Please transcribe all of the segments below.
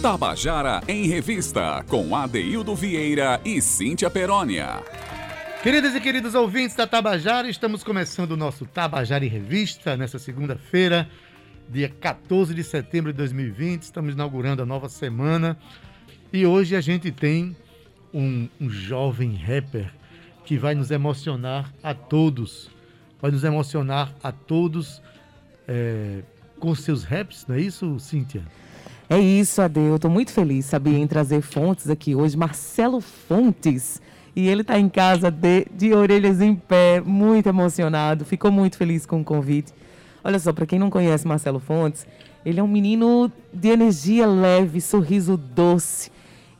Tabajara em Revista, com Adeildo Vieira e Cíntia Perónia. Queridas e queridos ouvintes da Tabajara, estamos começando o nosso Tabajara em Revista nessa segunda-feira, dia 14 de setembro de 2020. Estamos inaugurando a nova semana e hoje a gente tem um, um jovem rapper que vai nos emocionar a todos. Vai nos emocionar a todos é, com seus raps, não é isso, Cíntia? É isso, Ade. Eu estou muito feliz, sabia, em trazer Fontes aqui hoje. Marcelo Fontes. E ele está em casa de, de orelhas em pé, muito emocionado. Ficou muito feliz com o convite. Olha só, para quem não conhece Marcelo Fontes, ele é um menino de energia leve, sorriso doce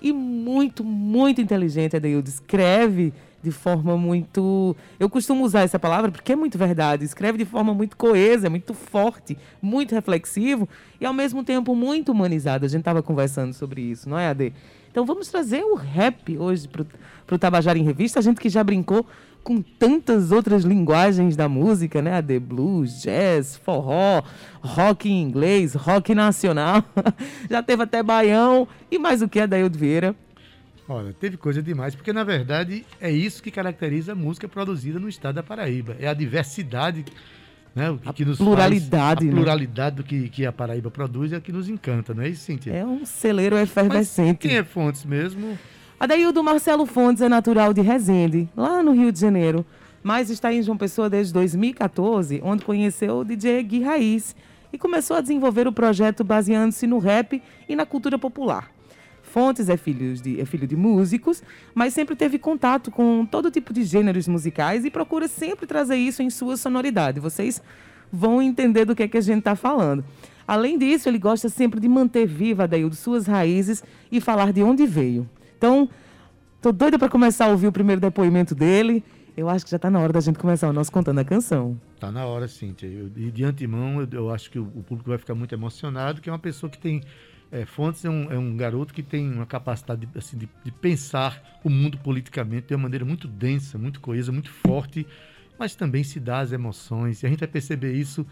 e muito, muito inteligente, Adeildo. Escreve de forma muito. Eu costumo usar essa palavra porque é muito verdade. Escreve de forma muito coesa, muito forte, muito reflexivo e ao mesmo tempo muito humanizado. A gente estava conversando sobre isso, não é, Ade? Então vamos trazer o rap hoje para o Tabajara em Revista. A gente que já brincou com tantas outras linguagens da música, né? The blues, jazz, forró, rock em inglês, rock nacional. já teve até baião e mais o que, Adaildo Vieira? Olha, teve coisa demais, porque na verdade é isso que caracteriza a música produzida no estado da Paraíba. É a diversidade, né? O que, a que nos pluralidade, faz, a pluralidade né? do que, que a Paraíba produz é que nos encanta, não é isso, Cintia? É um celeiro efervescente. Mas quem é Fontes mesmo? Adaildo Marcelo Fontes é natural de Resende, lá no Rio de Janeiro, mas está em João Pessoa desde 2014, onde conheceu o DJ Gui Raiz e começou a desenvolver o projeto baseando-se no rap e na cultura popular. Fontes é filho, de, é filho de músicos, mas sempre teve contato com todo tipo de gêneros musicais e procura sempre trazer isso em sua sonoridade. Vocês vão entender do que é que a gente está falando. Além disso, ele gosta sempre de manter viva, Adaildo, suas raízes e falar de onde veio. Então, tô doida para começar a ouvir o primeiro depoimento dele. Eu acho que já está na hora da gente começar o nosso Contando a Canção. Está na hora, Cíntia. Eu, e de antemão, eu, eu acho que o, o público vai ficar muito emocionado, que é uma pessoa que tem é, Fontes é um, é um, garoto que tem uma capacidade de, assim, de, de, pensar o mundo politicamente de uma maneira muito densa, muito coesa, muito forte, mas também se dá as emoções. E a gente vai perceber isso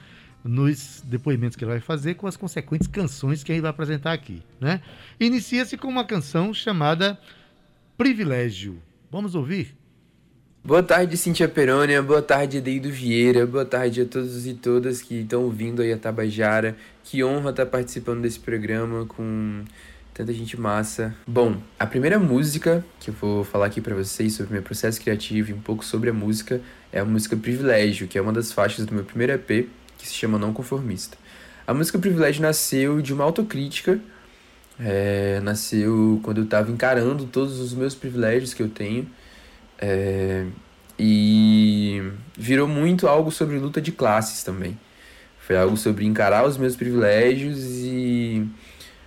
nos depoimentos que ele vai fazer com as consequentes canções que gente vai apresentar aqui. Né? Inicia-se com uma canção chamada Privilégio. Vamos ouvir? Boa tarde, Cintia Perônia. Boa tarde, Deido Vieira. Boa tarde a todos e todas que estão ouvindo aí a Tabajara. Que honra estar participando desse programa com tanta gente massa. Bom, a primeira música que eu vou falar aqui para vocês sobre meu processo criativo e um pouco sobre a música é a música Privilégio, que é uma das faixas do meu primeiro EP, que se chama Não Conformista. A música Privilégio nasceu de uma autocrítica, é, nasceu quando eu estava encarando todos os meus privilégios que eu tenho é, e virou muito algo sobre luta de classes também. Foi algo sobre encarar os meus privilégios e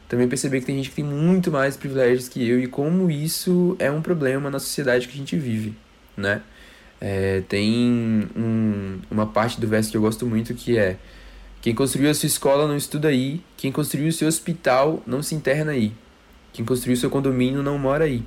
também perceber que tem gente que tem muito mais privilégios que eu e como isso é um problema na sociedade que a gente vive, né? É, tem um, uma parte do verso que eu gosto muito que é quem construiu a sua escola não estuda aí, quem construiu o seu hospital não se interna aí, quem construiu o seu condomínio não mora aí.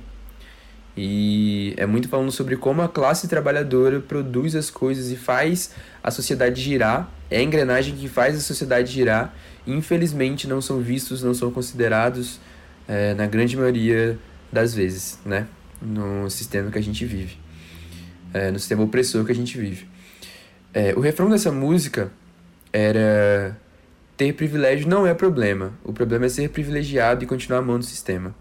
E é muito falando sobre como a classe trabalhadora produz as coisas e faz a sociedade girar, é a engrenagem que faz a sociedade girar. Infelizmente, não são vistos, não são considerados é, na grande maioria das vezes, né? No sistema que a gente vive, é, no sistema opressor que a gente vive. É, o refrão dessa música era: ter privilégio não é problema, o problema é ser privilegiado e continuar amando o sistema.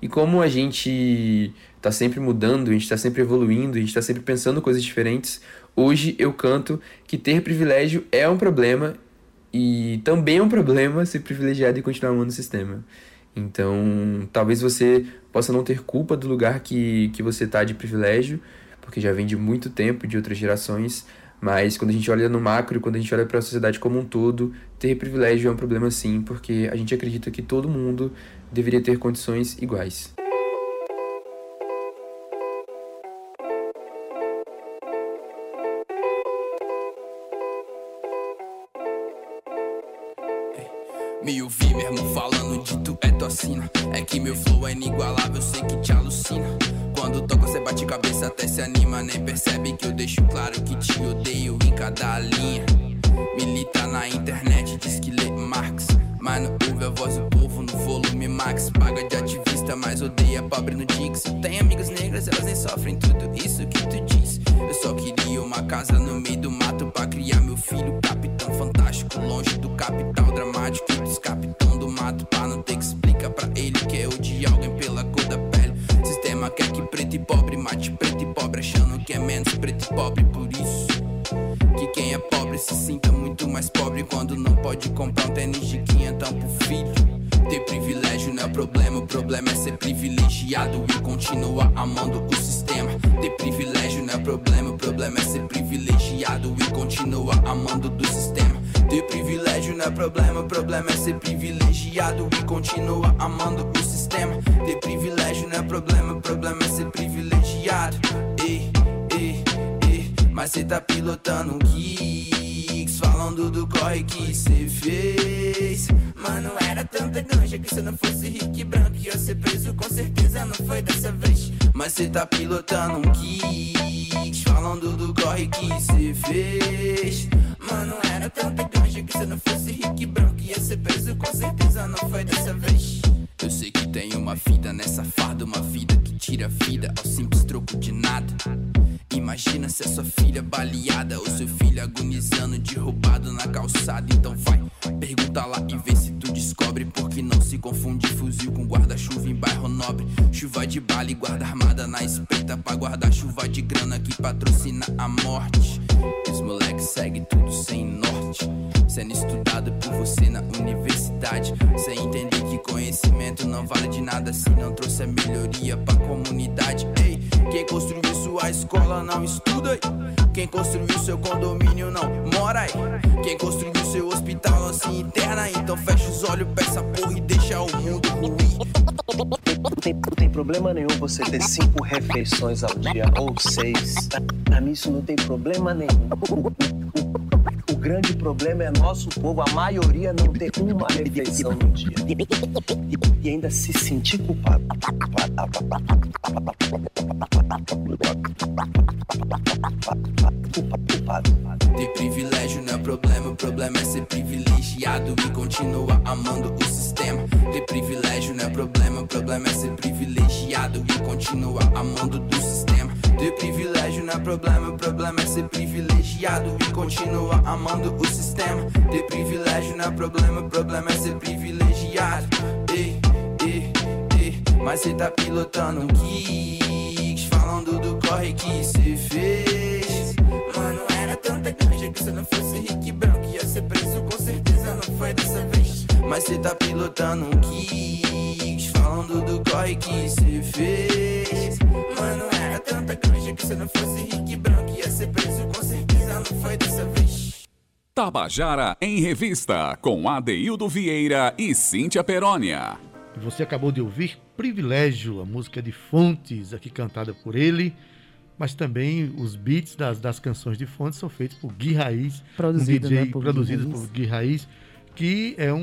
E como a gente está sempre mudando, a gente está sempre evoluindo, a gente está sempre pensando coisas diferentes, hoje eu canto que ter privilégio é um problema e também é um problema ser privilegiado e continuar amando o sistema. Então, talvez você possa não ter culpa do lugar que, que você está de privilégio, porque já vem de muito tempo, de outras gerações, mas quando a gente olha no macro, quando a gente olha para a sociedade como um todo, ter privilégio é um problema sim, porque a gente acredita que todo mundo deveria ter condições iguais. Me ouvi mesmo falando de tu é tocina. É que meu flow é inigualável, sei que te alucina. Quando toca, você bate cabeça, até se anima. Nem percebe que eu deixo claro que te odeio em cada linha. Milita na internet, diz que lê Marx. Mas não ouve a voz do povo no volume Max. Paga de ativista, mas odeia pobre no Dix. Tem amigos negras, elas nem sofrem tudo isso que tu diz. Eu só queria uma casa no pobre. Por isso que quem é pobre se sinta muito mais pobre quando não pode comprar um tênis de quinhentão pro filho. Ter privilégio não é problema, o problema é ser privilegiado e continuar amando o sistema. Ter privilégio não é problema, o problema é ser privilegiado e continuar amando do sistema. Ter privilégio não é problema, o problema é ser privilegiado e continuar amando o sistema. Ter privilégio não é problema, o problema é ser privilegiado. Mas cê tá pilotando Kicks, falando do corre que cê fez. Mano, era tanta ganja que se eu não fosse rico e branco ia ser preso, com certeza não foi dessa vez. Mas cê tá pilotando Kicks, falando do corre que cê fez. Mano, era tanta ganja que se eu não fosse rico e branco ia ser preso, com certeza não foi dessa vez. Eu sei que tem uma vida nessa farda, uma vida que tira vida Imagina se a sua filha baleada ou seu filho agonizando de roubado na calçada. Então vai, não estuda. Quem construiu seu condomínio não mora aí. Quem construiu seu hospital não se interna. Então fecha os olhos pra essa porra e deixa o mundo. Não tem, tem problema nenhum você ter cinco refeições ao dia ou seis. Pra mim isso não tem problema nenhum. O grande problema é nosso povo, a maioria não ter uma refeição no dia. E, ainda se sentir culpado. Ter privilégio não é problema, o problema é ser privilegiado e continuar amando o sistema. Ter privilégio não é problema, o problema é ser privilegiado e continuar amando do Ter privilégio não é problema, o problema é ser privilegiado e continuar amando o sistema. Ter privilégio não é problema, o problema é ser privilegiado. Ei, ei, ei, mas cê tá pilotando um Kicks, falando do corre que cê fez. Mano, tanta ganja que se não fosse rico e branco ia ser preso, com certeza não foi dessa vez. Mas cê tá pilotando um Kicks, falando do corre que cê fez. Mano, era tanta ganja que se não fosse rico e branco ia ser preso, com certeza não foi dessa vez. Tabajara em Revista, com Adeildo Vieira e Cíntia Perónia. Você acabou de ouvir Privilégio, a música de Fontes, aqui cantada por ele, mas também os beats das, das canções de Fontes são feitos por Gui Raiz, Produzido, um DJ né, por Gui produzido Raiz. por Gui Raiz, que é um,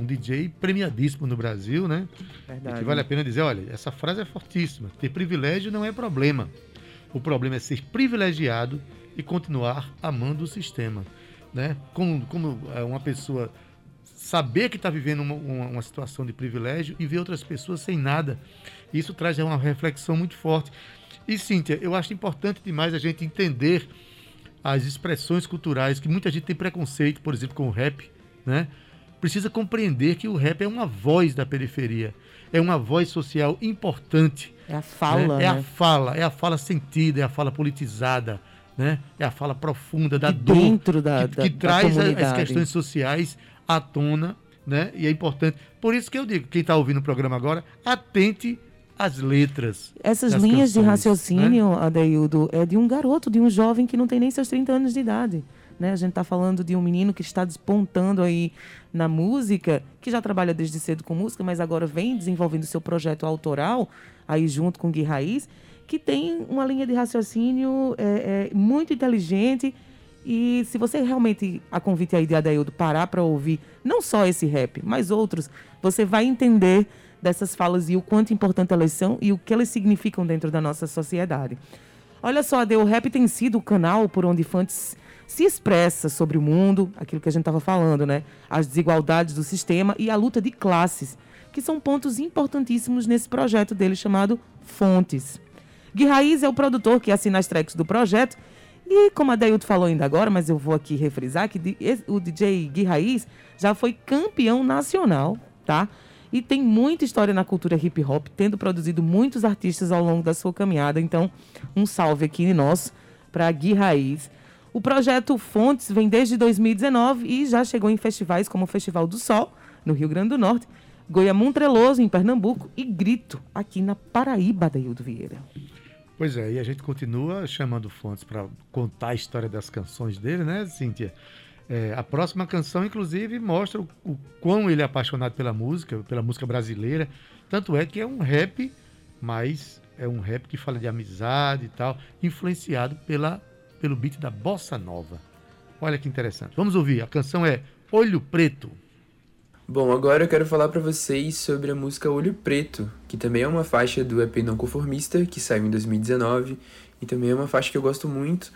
um DJ premiadíssimo no Brasil, né? E Verdade. que vale a pena dizer, olha, essa frase é fortíssima. Ter privilégio não é problema. O problema é ser privilegiado e continuar amando o sistema, né? Como, como é, uma pessoa saber que está vivendo uma, uma, uma situação de privilégio e ver outras pessoas sem nada. Isso traz uma reflexão muito forte. E, Cíntia, eu acho importante demais a gente entender as expressões culturais, que muita gente tem preconceito, por exemplo, com o rap, né? Precisa compreender que o rap é uma voz da periferia, é uma voz social importante. É a fala, né? É a né? fala, é a fala sentida, é a fala politizada, né? É a fala profunda da dor, dentro da- que, da- que da traz a- as questões sociais à tona, né? E é importante. Por isso que eu digo, quem está ouvindo o programa agora, atente às letras. Essas linhas de canções, né? raciocínio, Adeildo, é de um garoto, de um jovem que não tem nem seus 30 anos de idade. Né? A gente está falando de um menino que está despontando aí na música, que já trabalha desde cedo com música, mas agora vem desenvolvendo seu projeto autoral, aí junto com o Gui Raiz, que tem uma linha de raciocínio é, é, muito inteligente. E se você realmente, a convite aí de Adeildo, parar para ouvir não só esse rap, mas outros, você vai entender dessas falas e o quanto importante elas são e o que elas significam dentro da nossa sociedade. Olha só, Ade, o rap tem sido o canal por onde Fantes se expressa sobre o mundo, aquilo que a gente estava falando, né? As desigualdades do sistema e a luta de classes, que são pontos importantíssimos nesse projeto dele chamado Fontes. Gui Raiz é o produtor que assina as tracks do projeto e como a Deilton falou ainda agora, mas eu vou aqui refrisar que o DJ Gui Raiz já foi campeão nacional, tá? E tem muita história na cultura hip hop, tendo produzido muitos artistas ao longo da sua caminhada. Então, um salve aqui nosso para Gui Raiz. O projeto Fontes vem desde 2019 e já chegou em festivais como o Festival do Sol, no Rio Grande do Norte, Goiamum Treloso, em Pernambuco, e Grito, aqui na Paraíba, Daildo Vieira. Pois é, e a gente continua chamando Fontes para contar a história das canções dele, né, Cíntia? É, a próxima canção, inclusive, mostra o, o, quão ele é apaixonado pela música, pela música brasileira. Tanto é que é um rap, mas é um rap que fala de amizade e tal, influenciado pela pelo beat da bossa nova. Olha que interessante. Vamos ouvir. A canção é Olho Preto. Bom, agora eu quero falar para vocês sobre a música Olho Preto, que também é uma faixa do EP Não Conformista, que saiu em 2019, e também é uma faixa que eu gosto muito.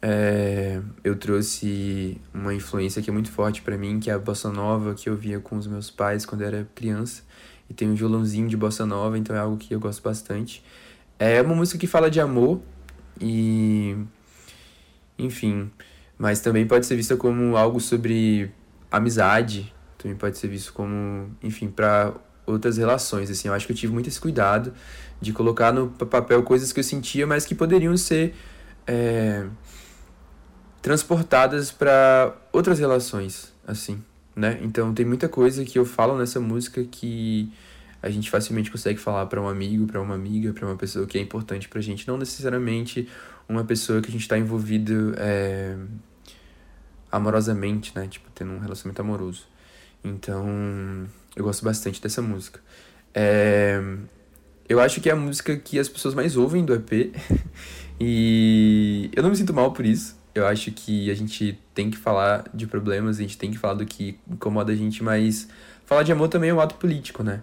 É, eu trouxe uma influência que é muito forte para mim, que é a bossa nova que eu via com os meus pais quando eu era criança, e tem um violãozinho de bossa nova, então é algo que eu gosto bastante. É uma música que fala de amor e enfim. Mas também pode ser vista como algo sobre amizade, também pode ser visto como, enfim, para outras relações, assim. Eu acho que eu tive muito esse cuidado de colocar no papel coisas que eu sentia, mas que poderiam ser é, transportadas para outras relações, assim, né? Então tem muita coisa que eu falo nessa música que a gente facilmente consegue falar para um amigo, para uma amiga, para uma pessoa que é importante pra gente, não necessariamente uma pessoa que a gente está envolvido é, amorosamente, né? Tipo, tendo um relacionamento amoroso. Então, eu gosto bastante dessa música. É, eu acho que é a música que as pessoas mais ouvem do EP. e eu não me sinto mal por isso. Eu acho que a gente tem que falar de problemas, a gente tem que falar do que incomoda a gente, mas falar de amor também é um ato político, né?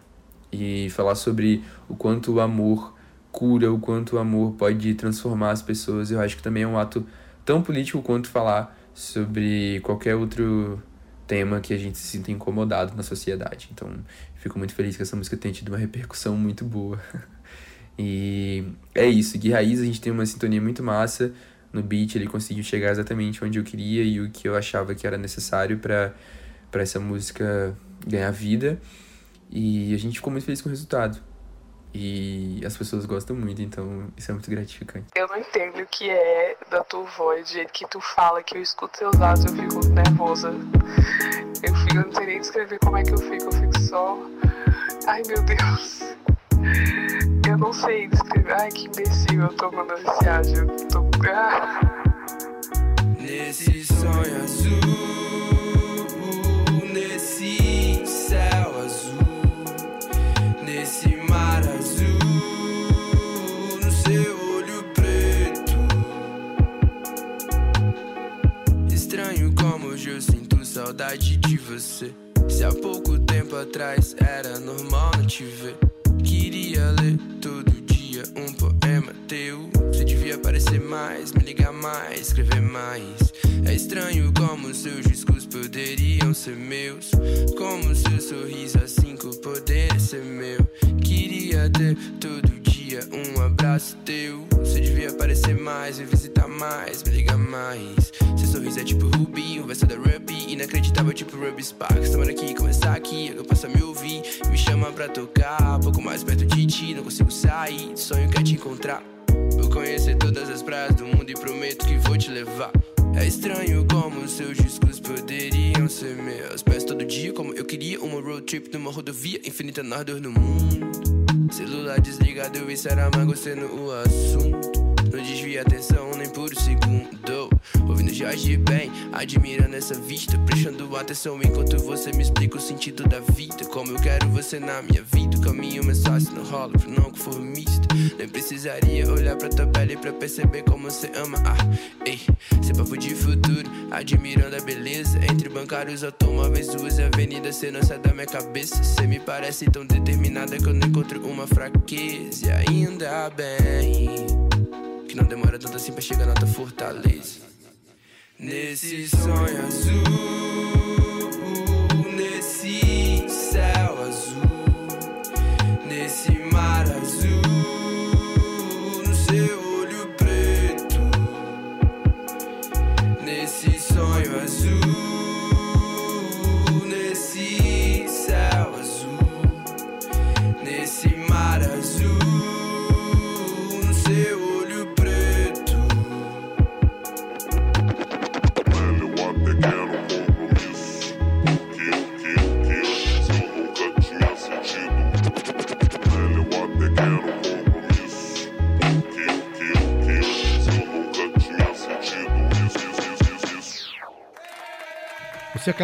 E falar sobre o quanto o amor cura, o quanto o amor pode transformar as pessoas, eu acho que também é um ato tão político quanto falar sobre qualquer outro tema que a gente se sinta incomodado na sociedade. Então, fico muito feliz que essa música tenha tido uma repercussão muito boa. e é isso, Gui Raiz, a gente tem uma sintonia muito massa no beat, ele conseguiu chegar exatamente onde eu queria e o que eu achava que era necessário para essa música ganhar vida. E a gente ficou muito feliz com o resultado. E as pessoas gostam muito, então isso é muito gratificante. Eu não entendo o que é da tua voz, do jeito que tu fala, que eu escuto seus áudios, eu fico nervosa. Eu fico, eu não sei nem descrever como é que eu fico, eu fico só. Ai meu Deus. Eu não sei descrever. Ai que imbecil eu tô mandando esse áudio. Eu tô. Ah. Nesse sonho azul, nesse céu azul, nesse mar azul, no seu olho preto. Estranho como hoje eu sinto saudade de você. Se há pouco tempo atrás era normal não te ver. Queria ler todo dia um poema teu. Você devia aparecer mais, me ligar mais, escrever mais. É estranho como seus discos poderiam ser meus. Como seu sorriso a cinco poderia ser meu. Queria ter todo dia um abraço teu. Você devia aparecer mais, me visitar mais, me ligar mais. Seu sorriso é tipo Ruby, um verso da Ruby. Inacreditável, tipo Ruby Sparks. Tomara aqui, começar aqui, eu posso me ouvir. Me chama pra tocar, pouco mais perto de ti. Não consigo sair, sonho quer te encontrar. Vou conhecer todas as praias do mundo e prometo que vou te levar. É estranho como seus discos poderiam ser meus. Peço todo dia como eu queria uma road trip numa rodovia infinita nas dor no mundo. Celular desligado, isso era amargo sendo o assunto. Não desvia atenção nem por um segundo. Ouvindo Jorge bem, admirando essa vista. Prestando atenção enquanto você me explica o sentido da vida. Como eu quero você na minha vida. O caminho mais fácil não rola pro não conformista. Nem precisaria olhar pra tua pele pra perceber como você ama. Ah, ei, cê papo de futuro, admirando a beleza. Entre bancários, automóveis, ruas e avenidas, cê não sai da minha cabeça. Cê me parece tão determinada que eu não encontro uma fraqueza. E ainda bem que não demora tanto assim pra chegar na tua fortaleza. Nesse sonho azul,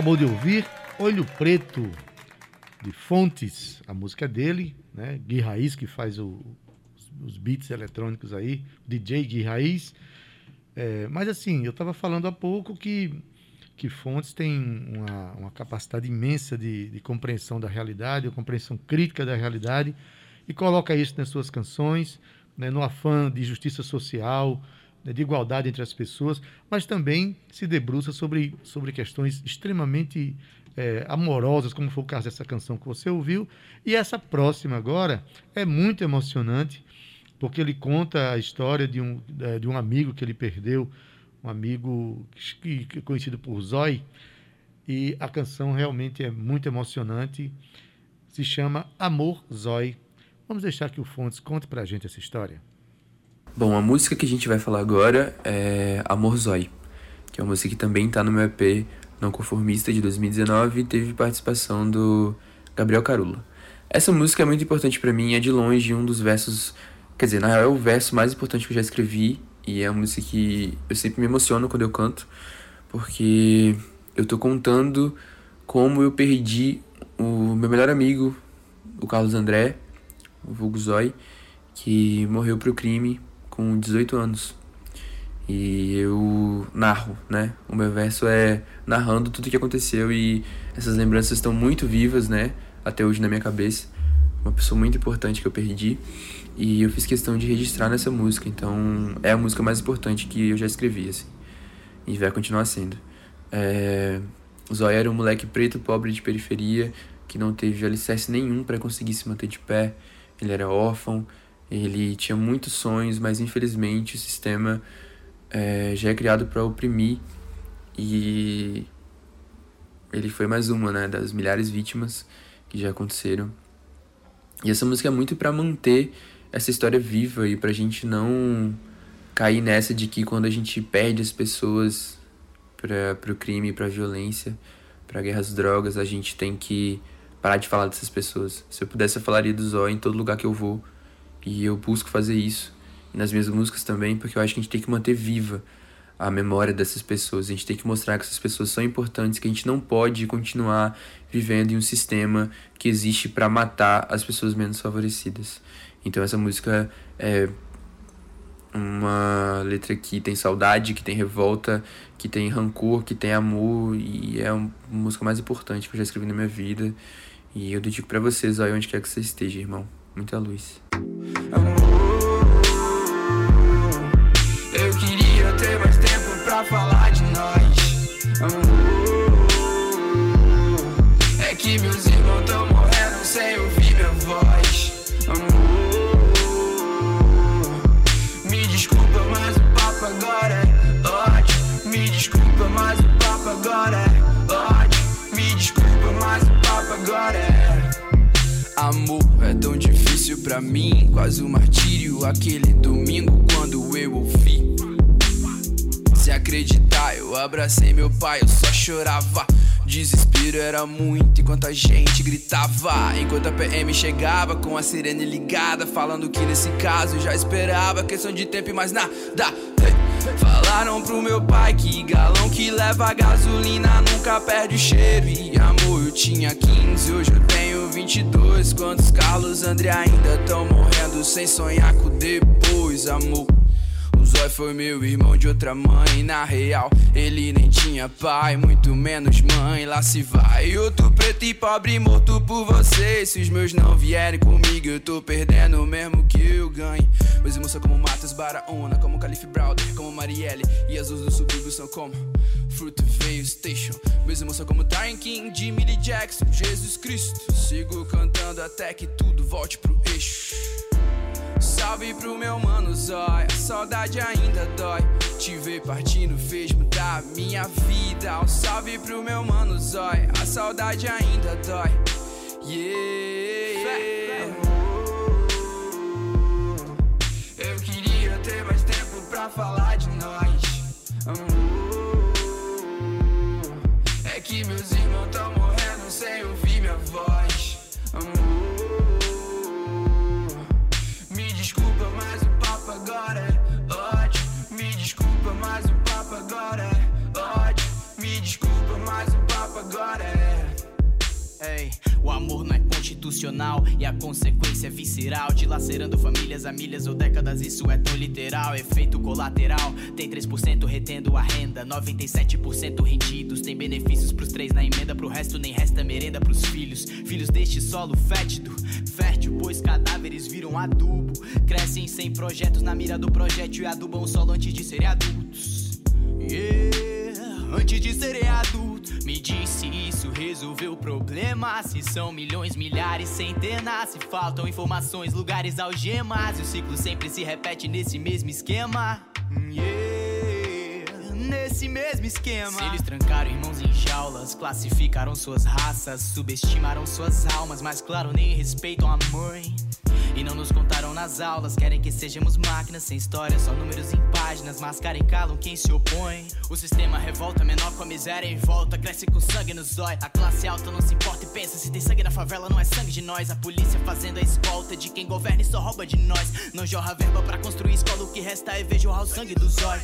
acabou de ouvir Olho Preto, de Fontes, a música dele, né? Gui Raiz, que faz o, os beats eletrônicos aí, DJ Gui Raiz. É, mas assim, eu estava falando há pouco que, que Fontes tem uma, uma capacidade imensa de, de compreensão da realidade, uma compreensão crítica da realidade, e coloca isso nas suas canções, né, no afã de justiça social, de igualdade entre as pessoas, mas também se debruça sobre, sobre questões extremamente é, amorosas, como foi o caso dessa canção que você ouviu. E essa próxima agora é muito emocionante, porque ele conta a história de um, é, de um amigo que ele perdeu, um amigo que, que é conhecido por Zói, e a canção realmente é muito emocionante. Se chama Amor Zói. Vamos deixar que o Fontes conte pra gente essa história. Bom, a música que a gente vai falar agora é Amor Zói, que é uma música que também está no meu EP Não Conformista de 2019 e teve participação do Gabriel Carula. Essa música é muito importante para mim, é de longe um dos versos, quer dizer, na real é o verso mais importante que eu já escrevi e é uma música que eu sempre me emociono quando eu canto, porque eu tô contando como eu perdi o meu melhor amigo, o Carlos André, o vulgo Zói, que morreu pro crime com 18 anos. E eu narro, né? O meu verso é narrando tudo o que aconteceu e essas lembranças estão muito vivas, né? Até hoje na minha cabeça. Uma pessoa muito importante que eu perdi. E eu fiz questão de registrar nessa música. Então é a música mais importante que eu já escrevi, assim. E vai continuar sendo. É... O Zóia era um moleque preto, pobre de periferia, que não teve alicerce nenhum para conseguir se manter de pé. Ele era órfão, ele tinha muitos sonhos, mas infelizmente o sistema é, já é criado para oprimir e ele foi mais uma, né, das milhares de vítimas que já aconteceram. E essa música é muito para manter essa história viva e pra gente não cair nessa de que quando a gente perde as pessoas para pro crime, pra violência, pra guerra às drogas, a gente tem que parar de falar dessas pessoas. Se eu pudesse, eu falaria do Zóio em todo lugar que eu vou. E eu busco fazer isso nas minhas músicas também, porque eu acho que a gente tem que manter viva a memória dessas pessoas. A gente tem que mostrar que essas pessoas são importantes, que a gente não pode continuar vivendo em um sistema que existe para matar as pessoas menos favorecidas. Então essa música é uma letra que tem saudade, que tem revolta, que tem rancor, que tem amor e é a música mais importante que eu já escrevi na minha vida. E eu dedico para vocês aí onde quer que você esteja, irmão. Muita luz. Pra mim, quase um martírio. Aquele domingo quando eu ouvi. Se acreditar, eu abracei meu pai, eu só chorava. Desespero era muito enquanto a gente gritava. Enquanto a PM chegava com a sirene ligada, falando que nesse caso já esperava questão de tempo e mais nada. Falaram pro meu pai que galão que leva gasolina nunca perde o cheiro. E amor, eu tinha 15, hoje eu tenho 22. Quantos Carlos André ainda tão morrendo sem sonhar com depois, amor? Zói foi meu irmão de outra mãe, na real ele nem tinha pai, muito menos mãe. Lá se vai outro preto e pobre morto por você. Se os meus não vierem comigo, eu tô perdendo mesmo que eu ganhe. Meus irmãos são como Matos Baraona, como Calif Browder, como Marielle. E as luzes do subúrbio são como Fruit Veio Station. Meus irmãos são como Tyron King, Jimmy Lee Jackson, Jesus Cristo. Sigo cantando até que tudo volte pro eixo. Salve pro meu mano Zóia, a saudade ainda dói. Te ver partindo fez mudar minha vida. Um salve pro meu mano Zóia, a saudade ainda dói. Yeah. Eu queria ter mais tempo pra falar de nós. É que meus irmãos tão emocional e a consequência é visceral, dilacerando famílias a milhas ou décadas. Isso é tão literal, efeito colateral. Tem 3% retendo a renda, 97% rendidos. Tem benefícios pros três na emenda, pro resto nem resta merenda pros filhos. Filhos deste solo fétido, fértil, pois cadáveres viram adubo. Crescem sem projetos na mira do projétil e adubam o solo antes de serem adultos. Yeah, antes de serem adultos. Resolveu o problema. Se são milhões, milhares, centenas. Se faltam informações, lugares, algemas. E o ciclo sempre se repete nesse mesmo esquema. Yeah, nesse mesmo esquema. Se eles trancaram irmãos em jaulas, classificaram suas raças, subestimaram suas almas, mas claro, nem respeitam a mãe. E não nos contaram nas aulas, querem que sejamos máquinas sem história, só números em páginas, mascaram e calam quem se opõe. O sistema revolta, menor com a miséria em volta, cresce com sangue no zóio. A classe alta não se importa e pensa: se tem sangue na favela, não é sangue de nós. A polícia fazendo a escolta de quem governa e só rouba de nós. Não jorra verba pra construir escola, o que resta é ver jorrar o sangue do zóio.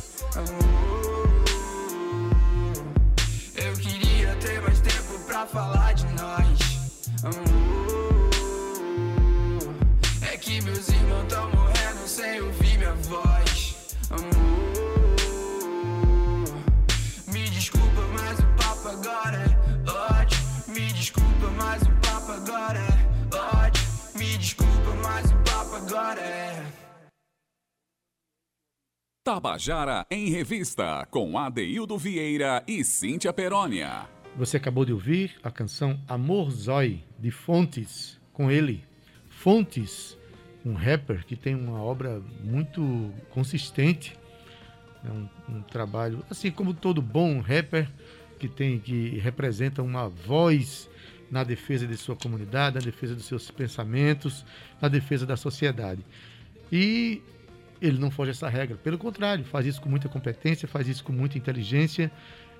Eu queria ter mais tempo pra falar de nós. Meus irmãos tão morrendo sem ouvir minha voz. Me desculpa, mas o papo agora é ódio. Me desculpa, mas o papo agora é ódio. Me desculpa, mas o papo agora é. Tabajara em Revista, com Adeildo Vieira e Cíntia Perónia. Você acabou de ouvir a canção Amor Zói, de Fontes, com ele. Fontes, um rapper que tem uma obra muito consistente, é um, um trabalho, assim como todo bom rapper, que tem que representa uma voz na defesa de sua comunidade, na defesa dos seus pensamentos, na defesa da sociedade. E ele não foge essa regra, pelo contrário, faz isso com muita competência, faz isso com muita inteligência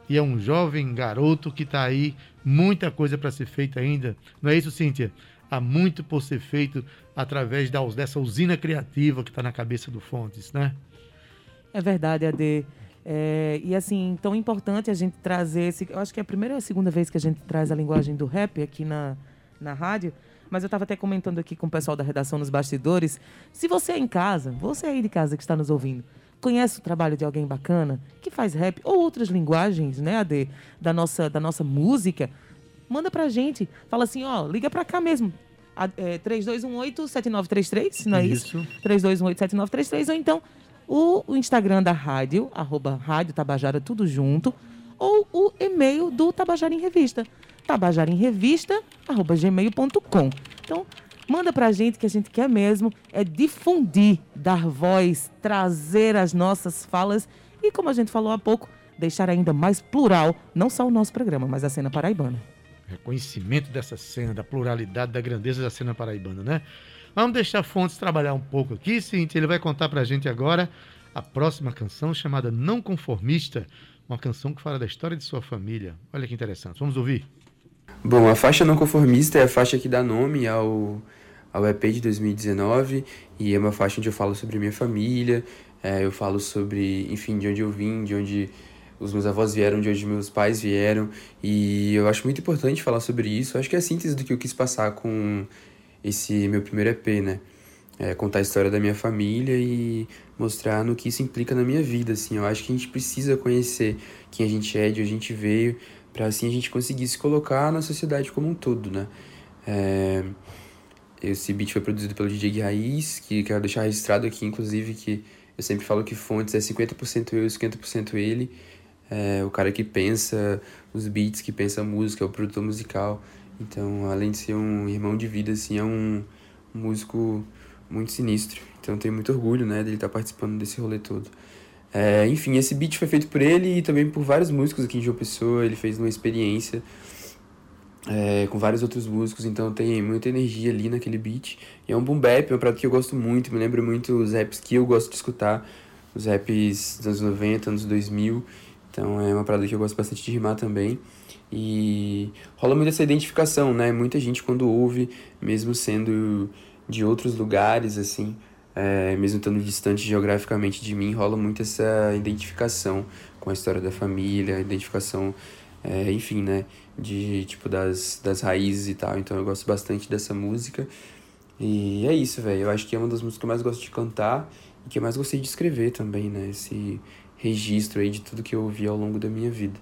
e é um jovem garoto que está aí, muita coisa para ser feita ainda. Não é isso, Cíntia? Há muito por ser feito através da, dessa usina criativa que está na cabeça do Fontes, né? É verdade, Ade. É, e assim, tão importante a gente trazer esse. Eu acho que é a primeira ou a segunda vez que a gente traz a linguagem do rap aqui na, na rádio. Mas eu estava até comentando aqui com o pessoal da redação nos bastidores. Se você é em casa, você aí de casa que está nos ouvindo, conhece o trabalho de alguém bacana que faz rap ou outras linguagens, né, Ade, da nossa, da nossa música, manda pra gente. Fala assim, ó, liga pra cá mesmo. É, 3218-7933, não é isso? Isso. 3218-7933, ou então o, o Instagram da rádio, arroba Rádio Tabajara, tudo junto, ou o e-mail do Tabajara em Revista, tabajaramrevista, arroba gmail.com. Então, manda pra gente que a gente quer mesmo é difundir, dar voz, trazer as nossas falas e, como a gente falou há pouco, deixar ainda mais plural, não só o nosso programa, mas a cena paraibana. Reconhecimento dessa cena, da pluralidade, da grandeza da cena paraibana, né? Vamos deixar Fontes trabalhar um pouco aqui, Cíntia. Ele vai contar pra gente agora a próxima canção chamada Não Conformista, uma canção que fala da história de sua família. Olha que interessante. Vamos ouvir. Bom, a faixa não conformista é a faixa que dá nome ao, ao EP de 2019 e é uma faixa onde eu falo sobre minha família, é, eu falo sobre, enfim, de onde eu vim, de onde os meus avós vieram, de onde meus pais vieram e eu acho muito importante falar sobre isso. Eu acho que é a síntese do que eu quis passar com esse meu primeiro EP, né? É, contar a história da minha família e mostrar no que isso implica na minha vida, assim. Eu acho que a gente precisa conhecer quem a gente é, de onde a gente veio, para assim a gente conseguir se colocar na sociedade como um todo, né? É, esse beat foi produzido pelo DJ Raiz, que quero deixar registrado aqui, inclusive, que eu sempre falo que Fontes é 50% eu e 50% ele. É o cara que pensa os beats, que pensa a música, é o produtor musical. Então, além de ser um irmão de vida, assim, é um músico muito sinistro. Então, tenho muito orgulho, né, dele estar participando desse rolê todo. É, enfim, esse beat foi feito por ele e também por vários músicos aqui em João Pessoa. Ele fez uma experiência é, com vários outros músicos, então tem muita energia ali naquele beat. E é um boom bap, é um prato que eu gosto muito, me lembra muito os raps que eu gosto de escutar, os raps dos anos 90, anos 2000. Então é uma parada que eu gosto bastante de rimar também. E rola muito essa identificação, né? Muita gente quando ouve, mesmo sendo de outros lugares, assim, é, mesmo estando distante geograficamente de mim, rola muito essa identificação com a história da família, identificação é, enfim, né, de tipo das, das raízes e tal. Então eu gosto bastante dessa música. E é isso, velho. Eu acho que é uma das músicas que eu mais gosto de cantar e que eu mais gostei de escrever também, né? Esse registro aí de tudo que eu ouvi ao longo da minha vida.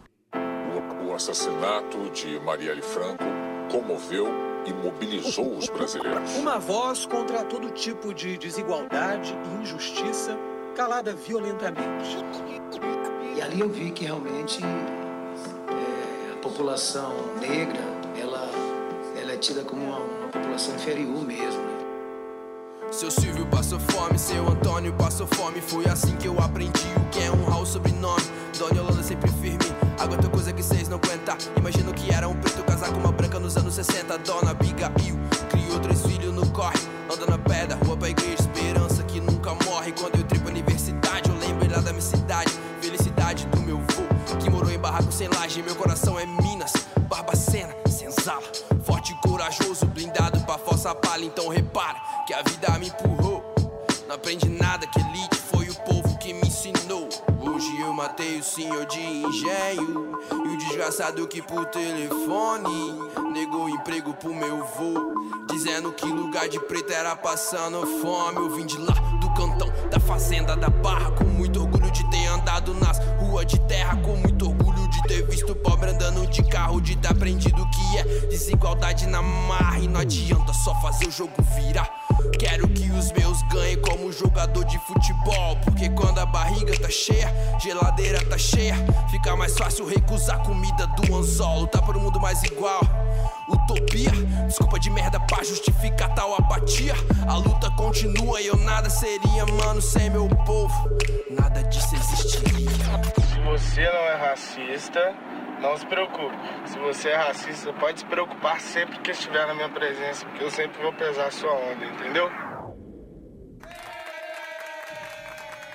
O assassinato de Marielle Franco comoveu e mobilizou os brasileiros. Uma voz contra todo tipo de desigualdade e injustiça calada violentamente. E ali eu vi que realmente é, a população negra, ela, ela é tida como uma, uma população inferior mesmo. Né? Seu Silvio passou fome, seu Antônio passou fome. Foi assim que eu aprendi o que é honrar o sobrenome. Dona Yolanda sempre firme, aguentou coisa que vocês não aguentam. Imagino que era um preto casar com uma branca nos anos 60. Dona Abigail criou três filhos no corre, anda na pedra, rua pra igreja, esperança que nunca morre. Quando eu tripo universidade, eu lembro lá da minha cidade. Felicidade do meu vô, que morou em barraco sem laje. Meu coração é Minas, Barbacena, senzala. Forte e corajoso, blindado pra força palha. Então repara que a vida me empurrou. Não aprendi nada que elite foi o povo que me ensinou. Hoje eu matei o senhor de engenho E o desgraçado que por telefone Negou emprego pro meu vô Dizendo que lugar de preto era passando fome Eu vim de lá, do cantão, da fazenda da barra Com muito orgulho de ter andado nas ruas de terra Com muito orgulho de ter visto pobre andando de carro De ter aprendido que é desigualdade na marra E não adianta só fazer o jogo virar Quero que os meus ganhem como jogador de futebol. Porque quando a barriga tá cheia, geladeira tá cheia, fica mais fácil recusar comida do anzol. Lutar por um mundo mais igual. Utopia, desculpa de merda pra justificar tal apatia. A luta continua e eu nada seria, mano, sem meu povo. Nada disso existiria. Você não é racista, não se preocupe. Se você é racista, pode se preocupar sempre que estiver na minha presença, porque eu sempre vou pesar a sua onda, entendeu?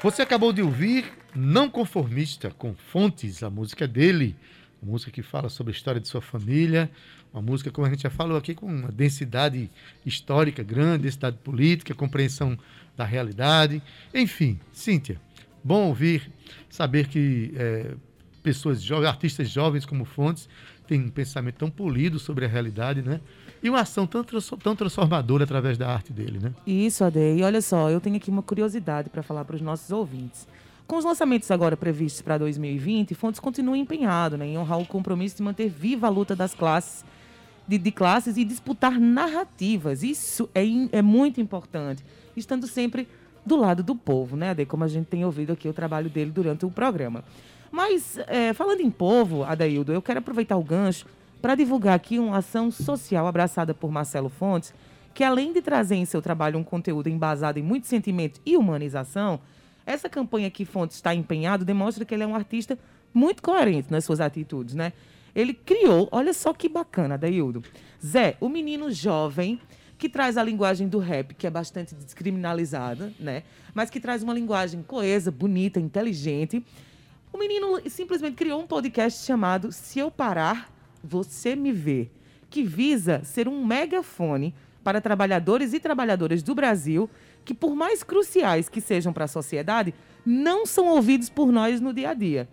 Você acabou de ouvir Não Conformista, com Fontes, a música dele. Uma música que fala sobre a história de sua família. Uma música, como a gente já falou aqui, com uma densidade histórica grande, densidade política, compreensão da realidade. Enfim, Cíntia, bom ouvir, saber que é, pessoas jovens, artistas jovens como Fontes, têm um pensamento tão polido sobre a realidade, né? E uma ação tão, tão transformadora através da arte dele, né? Isso, Ade. E olha só, eu tenho aqui uma curiosidade para falar para os nossos ouvintes. Com os lançamentos agora previstos para 2020, Fontes continua empenhado né, em honrar o compromisso de manter viva a luta das classes, de, de classes e disputar narrativas. Isso é, é muito importante, estando sempre do lado do povo, né, Ade? Como a gente tem ouvido aqui o trabalho dele durante o programa. Mas, é, falando em povo, Adaildo, eu quero aproveitar o gancho para divulgar aqui uma ação social abraçada por Marcelo Fontes, que além de trazer em seu trabalho um conteúdo embasado em muito sentimento e humanização, essa campanha que Fontes está empenhado demonstra que ele é um artista muito coerente nas suas atitudes, né? Ele criou, olha só que bacana, Adaildo. Zé, o menino jovem que traz a linguagem do rap, que é bastante descriminalizada, né? Mas que traz uma linguagem coesa, bonita, inteligente o menino simplesmente criou um podcast chamado Se Eu Parar, Você Me Vê, que visa ser um megafone para trabalhadores e trabalhadoras do Brasil que, por mais cruciais que sejam para a sociedade, não são ouvidos por nós no dia a dia.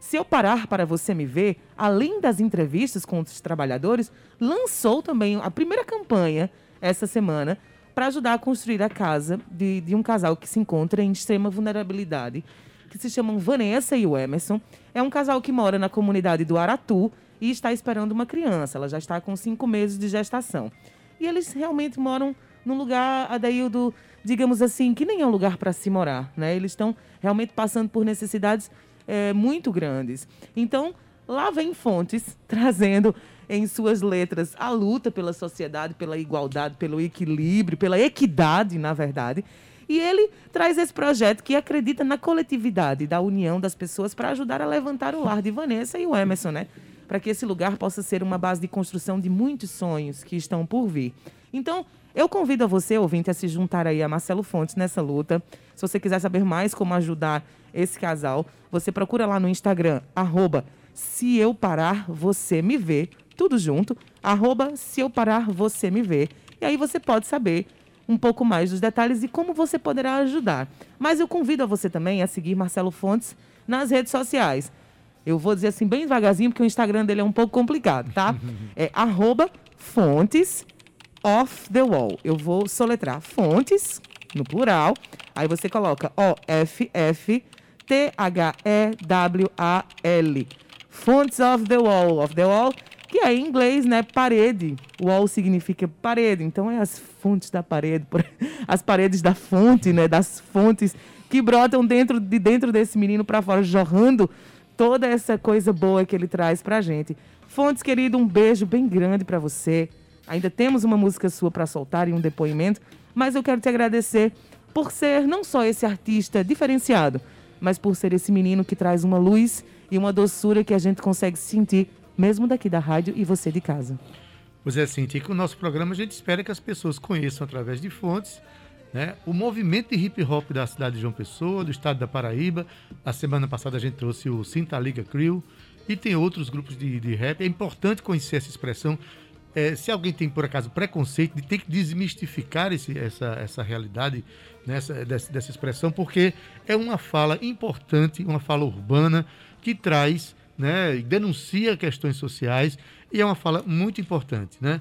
Se eu parar para você me ver, além das entrevistas com os trabalhadores, lançou também a primeira campanha essa semana para ajudar a construir a casa de, de um casal que se encontra em extrema vulnerabilidade que se chamam Vanessa e o Emerson. É um casal que mora na comunidade do Aratu e está esperando uma criança. Ela já está com cinco meses de gestação. E eles realmente moram num lugar, Adaildo, digamos assim, que nem é um lugar para se morar. Né? Eles estão realmente passando por necessidades é, muito grandes. Então, lá vem Fontes trazendo em suas letras a luta pela sociedade, pela igualdade, pelo equilíbrio, pela equidade, na verdade. E ele traz esse projeto que acredita na coletividade, da união das pessoas para ajudar a levantar o lar de Vanessa e o Emerson, né? Para que esse lugar possa ser uma base de construção de muitos sonhos que estão por vir. Então, eu convido a você, ouvinte, a se juntar aí a Marcelo Fontes nessa luta. Se você quiser saber mais como ajudar esse casal, você procura lá no Instagram, arroba se eu parar, você me vê, tudo junto, arroba se eu parar, você me vê. E aí você pode saber um pouco mais dos detalhes e como você poderá ajudar. Mas eu convido a você também a seguir Marcelo Fontes nas redes sociais. Eu vou dizer assim bem devagarzinho, porque o Instagram dele é um pouco complicado, tá? É arroba fontes off the wall. Eu vou soletrar fontes, no plural. Aí você coloca O-F-F-T-H-E-W-A-L. Fontes of the wall. Of the wall, que é em inglês, né? Parede. Wall significa parede. Então é as fontes da parede, as paredes da fonte, né? Das fontes que brotam dentro de dentro desse menino para fora, jorrando toda essa coisa boa que ele traz pra gente. Fontes, querido, um beijo bem grande para você. Ainda temos uma música sua para soltar e um depoimento, mas eu quero te agradecer por ser não só esse artista diferenciado, mas por ser esse menino que traz uma luz e uma doçura que a gente consegue sentir mesmo daqui da rádio e você de casa. Pois é, Cintia, com o nosso programa a gente espera que as pessoas conheçam através de fontes né, o movimento de hip hop da cidade de João Pessoa, do estado da Paraíba. A semana passada a gente trouxe o Sinta Liga Crew e tem outros grupos de, de rap. É importante conhecer essa expressão. É, se alguém tem, por acaso, preconceito, de ter que desmistificar esse, essa, essa realidade nessa, dessa, dessa expressão, porque é uma fala importante, uma fala urbana que traz, né, denuncia questões sociais e é uma fala muito importante, né?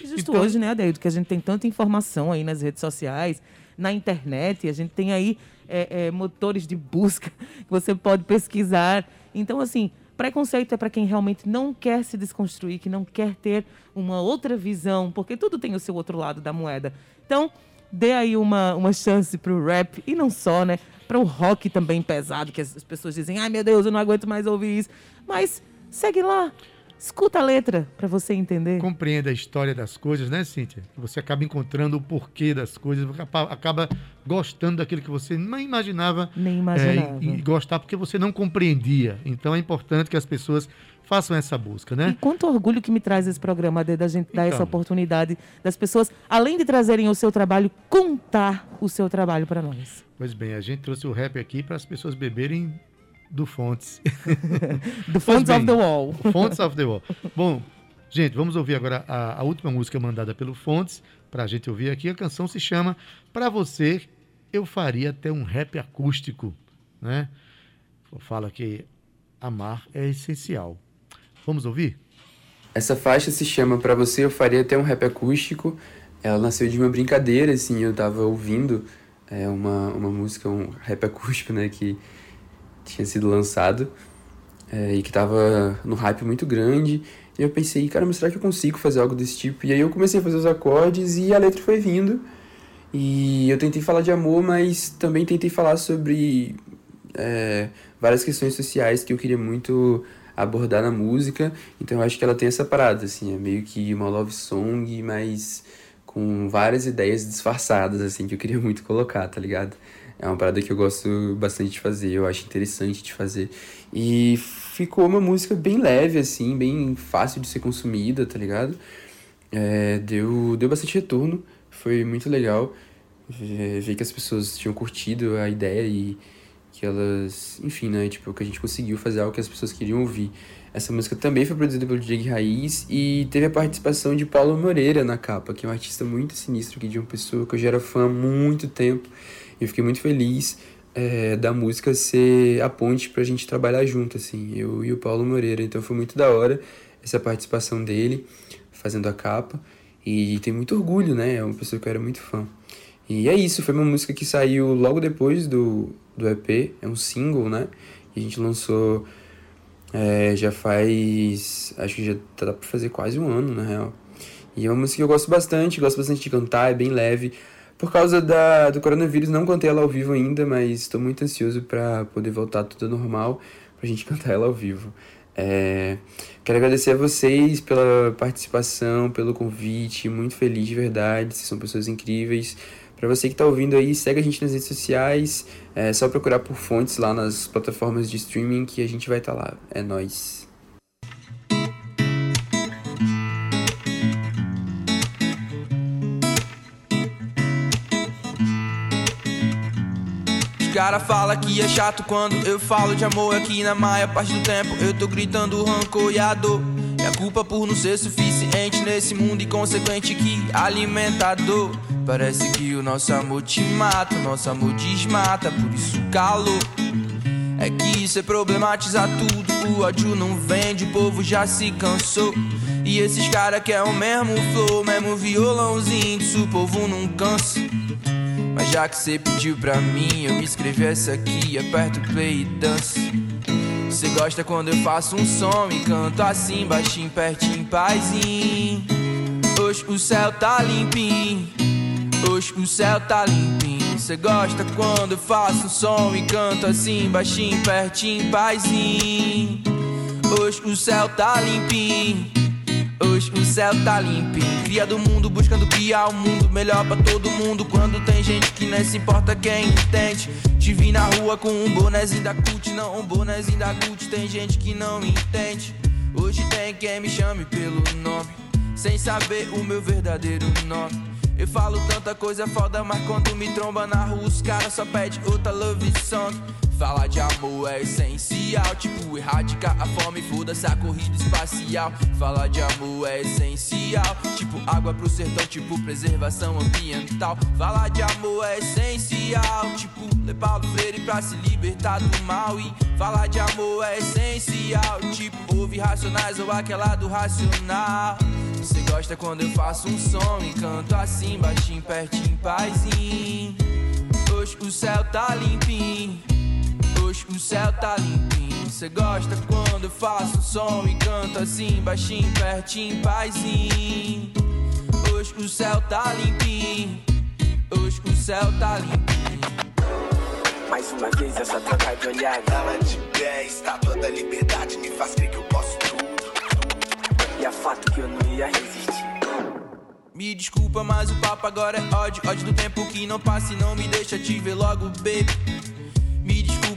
Justo então, hoje, né, Adeildo, que a gente tem tanta informação aí nas redes sociais, na internet, a gente tem aí é, é, motores de busca que você pode pesquisar. Então, assim, preconceito é para quem realmente não quer se desconstruir, que não quer ter uma outra visão, porque tudo tem o seu outro lado da moeda. Então, dê aí uma, uma chance para o rap, e não só, né? Para o rock também pesado, que as pessoas dizem, ai meu Deus, eu não aguento mais ouvir isso. Mas segue lá, Escuta a letra para você entender. Compreenda a história das coisas, né, Cíntia? Você acaba encontrando o porquê das coisas, acaba gostando daquilo que você não imaginava. Nem imaginava. É, e, e gostar porque você não compreendia. Então é importante que as pessoas façam essa busca, né? E quanto orgulho que me traz esse programa, da gente dar então, essa oportunidade das pessoas, além de trazerem o seu trabalho, contar o seu trabalho para nós. Pois bem, a gente trouxe o rap aqui para as pessoas beberem do Fontes. do Fontes bem, of the Wall. Fontes of the Wall. Bom, gente, vamos ouvir agora a, a última música mandada pelo Fontes, para a gente ouvir aqui. A canção se chama Para Você, Eu Faria Até um Rap Acústico. Né? Fala que amar é essencial. Vamos ouvir? Essa faixa se chama Para Você, Eu Faria Até um Rap Acústico. Ela nasceu de uma brincadeira, assim, eu tava ouvindo é, uma, uma música, um rap acústico, né, que tinha sido lançado é, e que tava no hype muito grande. E eu pensei, cara, será que eu consigo fazer algo desse tipo? E aí eu comecei a fazer os acordes e a letra foi vindo. E eu tentei falar de amor, mas também tentei falar sobre é, várias questões sociais que eu queria muito abordar na música. Então eu acho que ela tem essa parada, assim, é meio que uma love song, mas com várias ideias disfarçadas, assim, que eu queria muito colocar, tá ligado? É uma parada que eu gosto bastante de fazer, eu acho interessante de fazer. E ficou uma música bem leve, assim, bem fácil de ser consumida, tá ligado? É, deu, deu bastante retorno, foi muito legal ver, ver que as pessoas tinham curtido a ideia e que elas, enfim, né, tipo, que a gente conseguiu fazer algo que as pessoas queriam ouvir. Essa música também foi produzida pelo Diego Raiz e teve a participação de Paulo Moreira na capa, que é um artista muito sinistro aqui de uma pessoa que eu já era fã há muito tempo. E eu fiquei muito feliz é, da música ser a ponte pra gente trabalhar junto, assim, eu e o Paulo Moreira. Então foi muito da hora essa participação dele fazendo a capa. E tem muito orgulho, né? É uma pessoa que eu era muito fã. E é isso, foi uma música que saiu logo depois do, do EP, é um single, né? E a gente lançou é, já faz. Acho que já tá pra fazer quase um ano, na real. E é uma música que eu gosto bastante, gosto bastante de cantar, é bem leve. Por causa da, do coronavírus, não cantei ela ao vivo ainda, mas estou muito ansioso para poder voltar tudo normal, pra gente cantar ela ao vivo. É, quero agradecer a vocês pela participação, pelo convite, muito feliz de verdade, vocês são pessoas incríveis. Para você que está ouvindo aí, segue a gente nas redes sociais, é só procurar por fontes lá nas plataformas de streaming que a gente vai estar tá lá. É nós. cara fala que é chato quando eu falo de amor aqui na maior parte do tempo eu tô gritando rancor e a dor E a culpa por não ser suficiente nesse mundo inconsequente que alimenta a dor Parece que o nosso amor te mata, o nosso amor desmata, por isso calor É que isso é problematizar tudo. O ódio não vende, o povo já se cansou. E esses cara quer o mesmo flow, mesmo violãozinho. Disso o povo não cansa. Mas já que cê pediu pra mim, eu escrevi essa aqui, aperta o play e dança. Cê gosta quando eu faço um som e canto assim, baixinho, pertinho, paizinho. Hoje o céu tá limpinho, hoje o céu tá limpinho. Cê gosta quando eu faço um som e canto assim, baixinho, pertinho, paizinho. Hoje o céu tá limpinho. O céu tá limpinho. Cria do mundo buscando criar um mundo melhor pra todo mundo. Quando tem gente que nem se importa quem entende. Te vi na rua com um bonezinho da CUT, não um bonezinho da CUT. Tem gente que não entende. Hoje tem quem me chame pelo nome, sem saber o meu verdadeiro nome. Eu falo tanta coisa foda, mas quando me tromba na rua, os caras só pedem outra love song. Falar de amor é essencial, tipo erradicar a fome, foda-se a corrida espacial. Falar de amor é essencial, tipo água pro sertão, tipo preservação ambiental. Falar de amor é essencial, tipo ler Paulo Freire pra se libertar do mal. E falar de amor é essencial, tipo ouvir racionais ou aquela do racional. Você gosta quando eu faço um som e canto assim, baixinho, pertinho, paizinho. Hoje o céu tá limpinho. Hoje o céu tá limpinho. Cê gosta quando eu faço um som e canto assim, baixinho, pertinho, paizinho. Hoje o céu tá limpinho. Hoje o céu tá limpinho. Mais uma vez essa troca de olhar. Ela de pé, estátua da liberdade, me faz crer que eu posso tudo. E a fato que eu não ia resistir. Me desculpa, mas o papo agora é ódio. Ódio do tempo que não passa e não me deixa te ver logo, baby.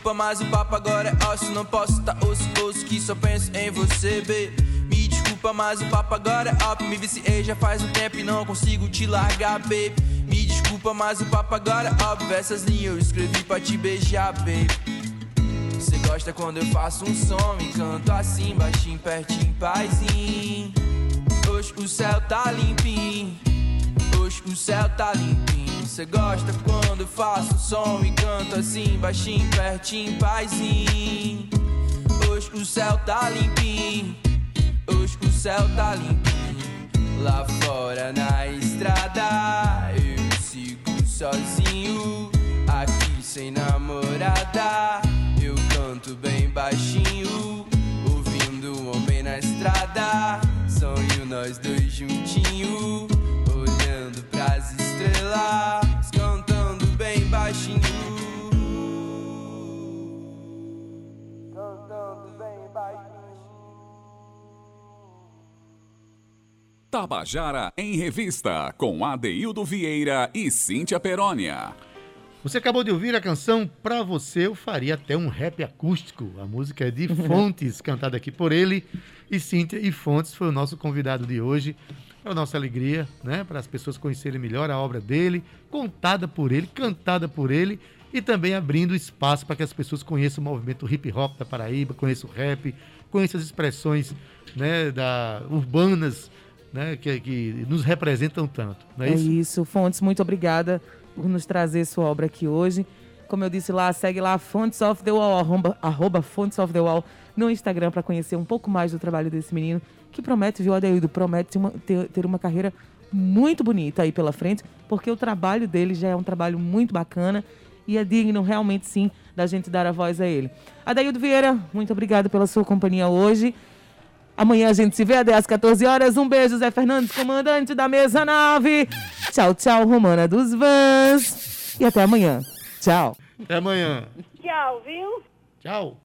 Desculpa, mas o papo agora é ócio. Não posso tá osso, osso que só penso em você, baby. Me desculpa, mas o papo agora é up. Me viciei já faz um tempo e não consigo te largar, baby. Me desculpa, mas o papo agora é up. Essas linhas eu escrevi pra te beijar, baby. Você gosta quando eu faço um som e canto assim, baixinho, pertinho, paizinho. Hoje o céu tá limpinho. Hoje o céu tá limpinho. Você gosta quando faço som e canto assim, baixinho, pertinho, paizinho. Hoje o céu tá limpinho. Hoje o céu tá limpinho. Lá fora na estrada, eu sigo sozinho. Aqui sem namorada, eu canto bem baixinho. Ouvindo um homem na estrada, sonho nós dois juntinho. Estrelas, cantando bem baixinho. Cantando bem baixinho. Tabajara em Revista, com Adeildo Vieira e Cíntia Perónia. Você acabou de ouvir a canção Pra Você Eu Faria Até um Rap Acústico. A música é de Fontes, cantada aqui por ele. E Cíntia e Fontes foi o nosso convidado de hoje. Para nossa alegria, né? Para as pessoas conhecerem melhor a obra dele, contada por ele, cantada por ele. E também abrindo espaço para que as pessoas conheçam o movimento hip hop da Paraíba, conheçam o rap, conheçam as expressões né, da, urbanas né, que, que nos representam tanto. Não é, É isso? isso, Fontes, muito obrigada por nos trazer sua obra aqui hoje. Como eu disse lá, segue lá Fontes of the Wall, arroba, arroba Fontes of the Wall no Instagram para conhecer um pouco mais do trabalho desse menino, que promete, viu, Adeildo, promete uma- ter, ter uma carreira muito bonita aí pela frente, porque o trabalho dele já é um trabalho muito bacana e é digno realmente sim da gente dar a voz a ele. Adeildo Vieira, muito obrigado pela sua companhia hoje. Amanhã a gente se vê às 14 horas. Um beijo, Zé Fernandes, comandante da mesa nave. Tchau, tchau, Romana dos Vans. E até amanhã. Tchau. Até amanhã. Tchau, viu? Tchau.